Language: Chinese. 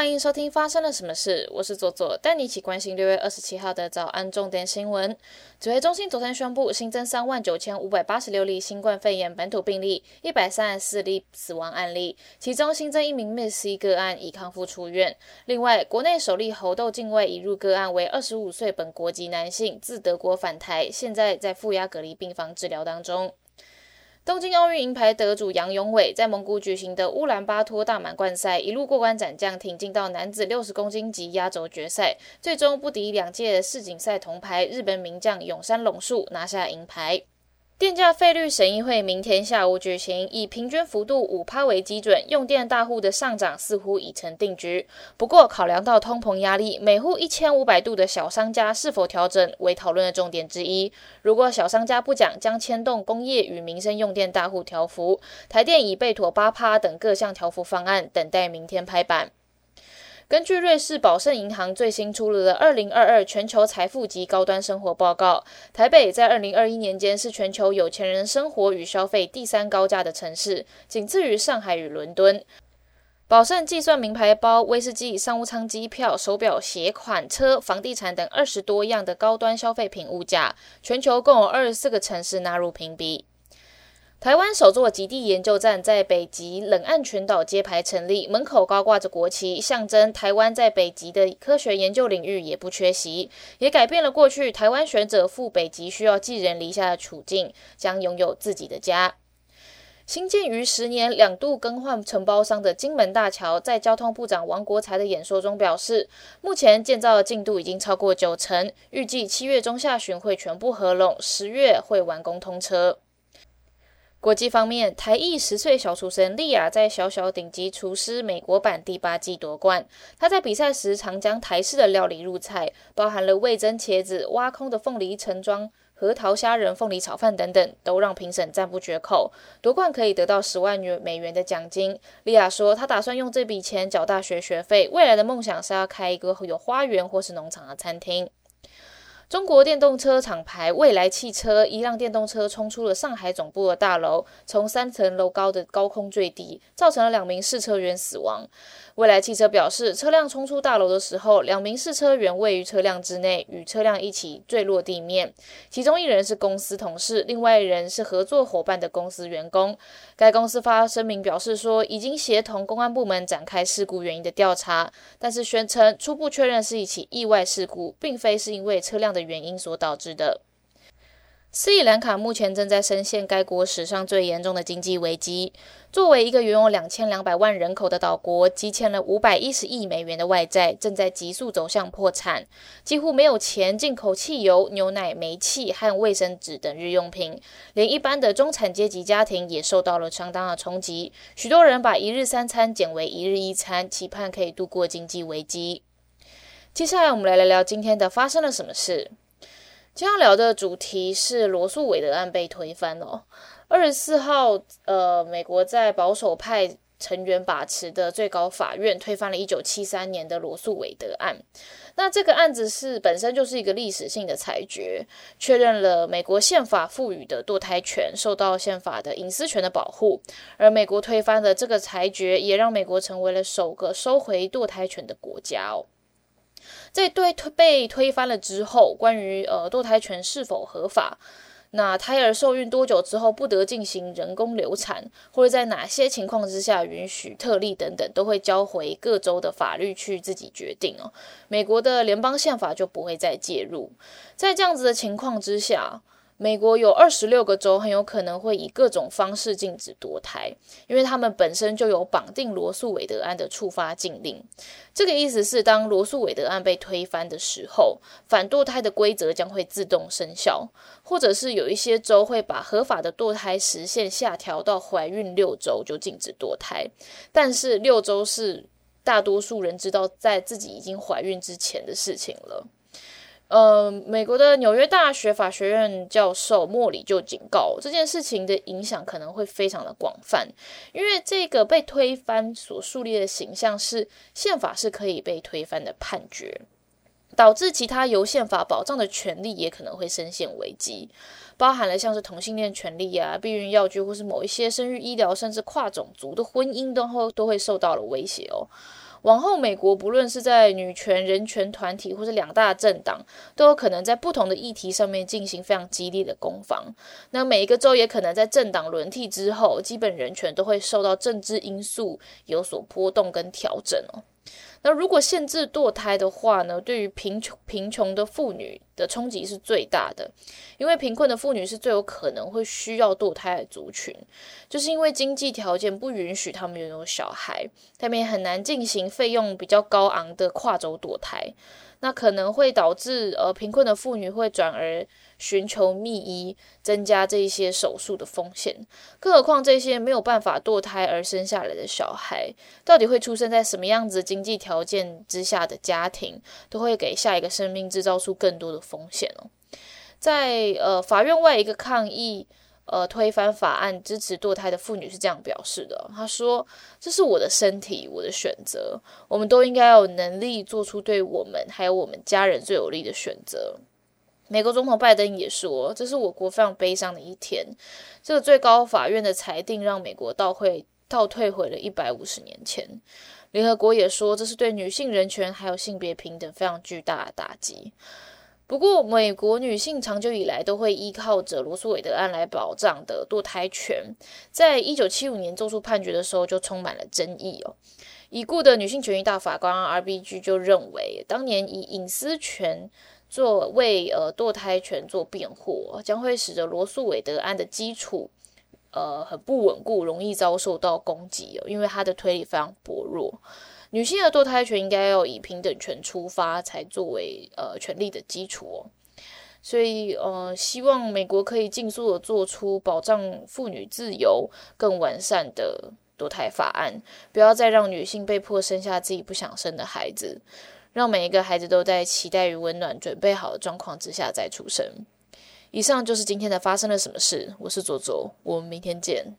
欢迎收听发生了什么事，我是左左，带你一起关心六月二十七号的早安重点新闻。指挥中心昨天宣布新增三万九千五百八十六例新冠肺炎本土病例，一百三十四例死亡案例，其中新增一名 Miss 个案已康复出院。另外，国内首例猴痘境外移入个案为二十五岁本国籍男性，自德国返台，现在在负压隔离病房治疗当中。东京奥运银牌得主杨永伟在蒙古举行的乌兰巴托大满贯赛一路过关斩将，挺进到男子六十公斤级压轴决赛，最终不敌两届世锦赛铜牌日本名将永山隆树，拿下银牌。电价费率审议会明天下午举行，以平均幅度五趴为基准，用电大户的上涨似乎已成定局。不过，考量到通膨压力，每户一千五百度的小商家是否调整为讨论的重点之一。如果小商家不讲，将牵动工业与民生用电大户调幅。台电已备妥八趴等各项调幅方案，等待明天拍板。根据瑞士宝盛银行最新出炉的《二零二二全球财富及高端生活报告》，台北在二零二一年间是全球有钱人生活与消费第三高价的城市，仅次于上海与伦敦。宝盛计算名牌包、威士忌、商务舱机票、手表、鞋款、车、房地产等二十多样的高端消费品物价，全球共有二十四个城市纳入评比。台湾首座极地研究站在北极冷岸群岛揭牌成立，门口高挂着国旗，象征台湾在北极的科学研究领域也不缺席，也改变了过去台湾学者赴北极需要寄人篱下的处境，将拥有自己的家。新建于十年两度更换承包商的金门大桥，在交通部长王国才的演说中表示，目前建造的进度已经超过九成，预计七月中下旬会全部合拢，十月会完工通车。国际方面，台裔十岁小厨神莉亚在小小顶级厨师美国版第八季夺冠。她在比赛时常将台式的料理入菜，包含了味增茄子、挖空的凤梨盛装、核桃虾仁凤梨炒饭等等，都让评审赞不绝口。夺冠可以得到十万元美元的奖金。莉亚说，她打算用这笔钱缴大学学费，未来的梦想是要开一个有花园或是农场的餐厅。中国电动车厂牌蔚来汽车一辆电动车冲出了上海总部的大楼，从三层楼高的高空坠地，造成了两名试车员死亡。蔚来汽车表示，车辆冲出大楼的时候，两名试车员位于车辆之内，与车辆一起坠落地面。其中一人是公司同事，另外一人是合作伙伴的公司员工。该公司发声明表示说，已经协同公安部门展开事故原因的调查，但是宣称初步确认是一起意外事故，并非是因为车辆的。原因所导致的。斯里兰卡目前正在深陷该国史上最严重的经济危机。作为一个拥有两千两百万人口的岛国，积欠了五百一十亿美元的外债，正在急速走向破产，几乎没有钱进口汽油、牛奶、煤气和卫生纸等日用品。连一般的中产阶级家庭也受到了相当的冲击，许多人把一日三餐减为一日一餐，期盼可以度过经济危机。接下来，我们来聊聊今天的发生了什么事。今天要聊的主题是罗素韦德案被推翻了。二十四号，呃，美国在保守派成员把持的最高法院推翻了一九七三年的罗素韦德案。那这个案子是本身就是一个历史性的裁决，确认了美国宪法赋予的堕胎权受到宪法的隐私权的保护。而美国推翻的这个裁决，也让美国成为了首个收回堕胎权的国家哦。在对推被推翻了之后，关于呃堕胎权是否合法，那胎儿受孕多久之后不得进行人工流产，或者在哪些情况之下允许特例等等，都会交回各州的法律去自己决定哦。美国的联邦宪法就不会再介入。在这样子的情况之下。美国有二十六个州很有可能会以各种方式禁止堕胎，因为他们本身就有绑定罗素韦德案的触发禁令。这个意思是，当罗素韦德案被推翻的时候，反堕胎的规则将会自动生效，或者是有一些州会把合法的堕胎时限下调到怀孕六周就禁止堕胎。但是六周是大多数人知道在自己已经怀孕之前的事情了。呃，美国的纽约大学法学院教授莫里就警告，这件事情的影响可能会非常的广泛，因为这个被推翻所树立的形象是宪法是可以被推翻的判决，导致其他由宪法保障的权利也可能会深陷危机，包含了像是同性恋权利啊、避孕药具或是某一些生育医疗，甚至跨种族的婚姻都会都会受到了威胁哦。往后美国不论是在女权、人权团体，或是两大政党，都有可能在不同的议题上面进行非常激烈的攻防。那每一个州也可能在政党轮替之后，基本人权都会受到政治因素有所波动跟调整哦。那如果限制堕胎的话呢？对于贫穷贫穷的妇女的冲击是最大的，因为贫困的妇女是最有可能会需要堕胎的族群，就是因为经济条件不允许他们拥有小孩，他们也很难进行费用比较高昂的跨州堕胎。那可能会导致呃贫困的妇女会转而寻求秘医，增加这些手术的风险。更何况这些没有办法堕胎而生下来的小孩，到底会出生在什么样子经济条件之下的家庭，都会给下一个生命制造出更多的风险哦。在呃法院外一个抗议。呃，推翻法案支持堕胎的妇女是这样表示的。她说：“这是我的身体，我的选择，我们都应该有能力做出对我们还有我们家人最有利的选择。”美国总统拜登也说：“这是我国非常悲伤的一天。这个最高法院的裁定让美国倒会倒退回了一百五十年前。”联合国也说：“这是对女性人权还有性别平等非常巨大的打击。”不过，美国女性长久以来都会依靠着罗素韦德案来保障的堕胎权，在一九七五年做出判决的时候就充满了争议哦。已故的女性权益大法官 R.B.G 就认为，当年以隐私权作为呃堕胎权做辩护，将会使得罗素韦德案的基础呃很不稳固，容易遭受到攻击哦，因为它的推理非常薄弱。女性的堕胎权应该要以平等权出发，才作为呃权利的基础哦。所以呃，希望美国可以尽速的做出保障妇女自由更完善的堕胎法案，不要再让女性被迫生下自己不想生的孩子，让每一个孩子都在期待与温暖准备好的状况之下再出生。以上就是今天的发生了什么事，我是左左，我们明天见。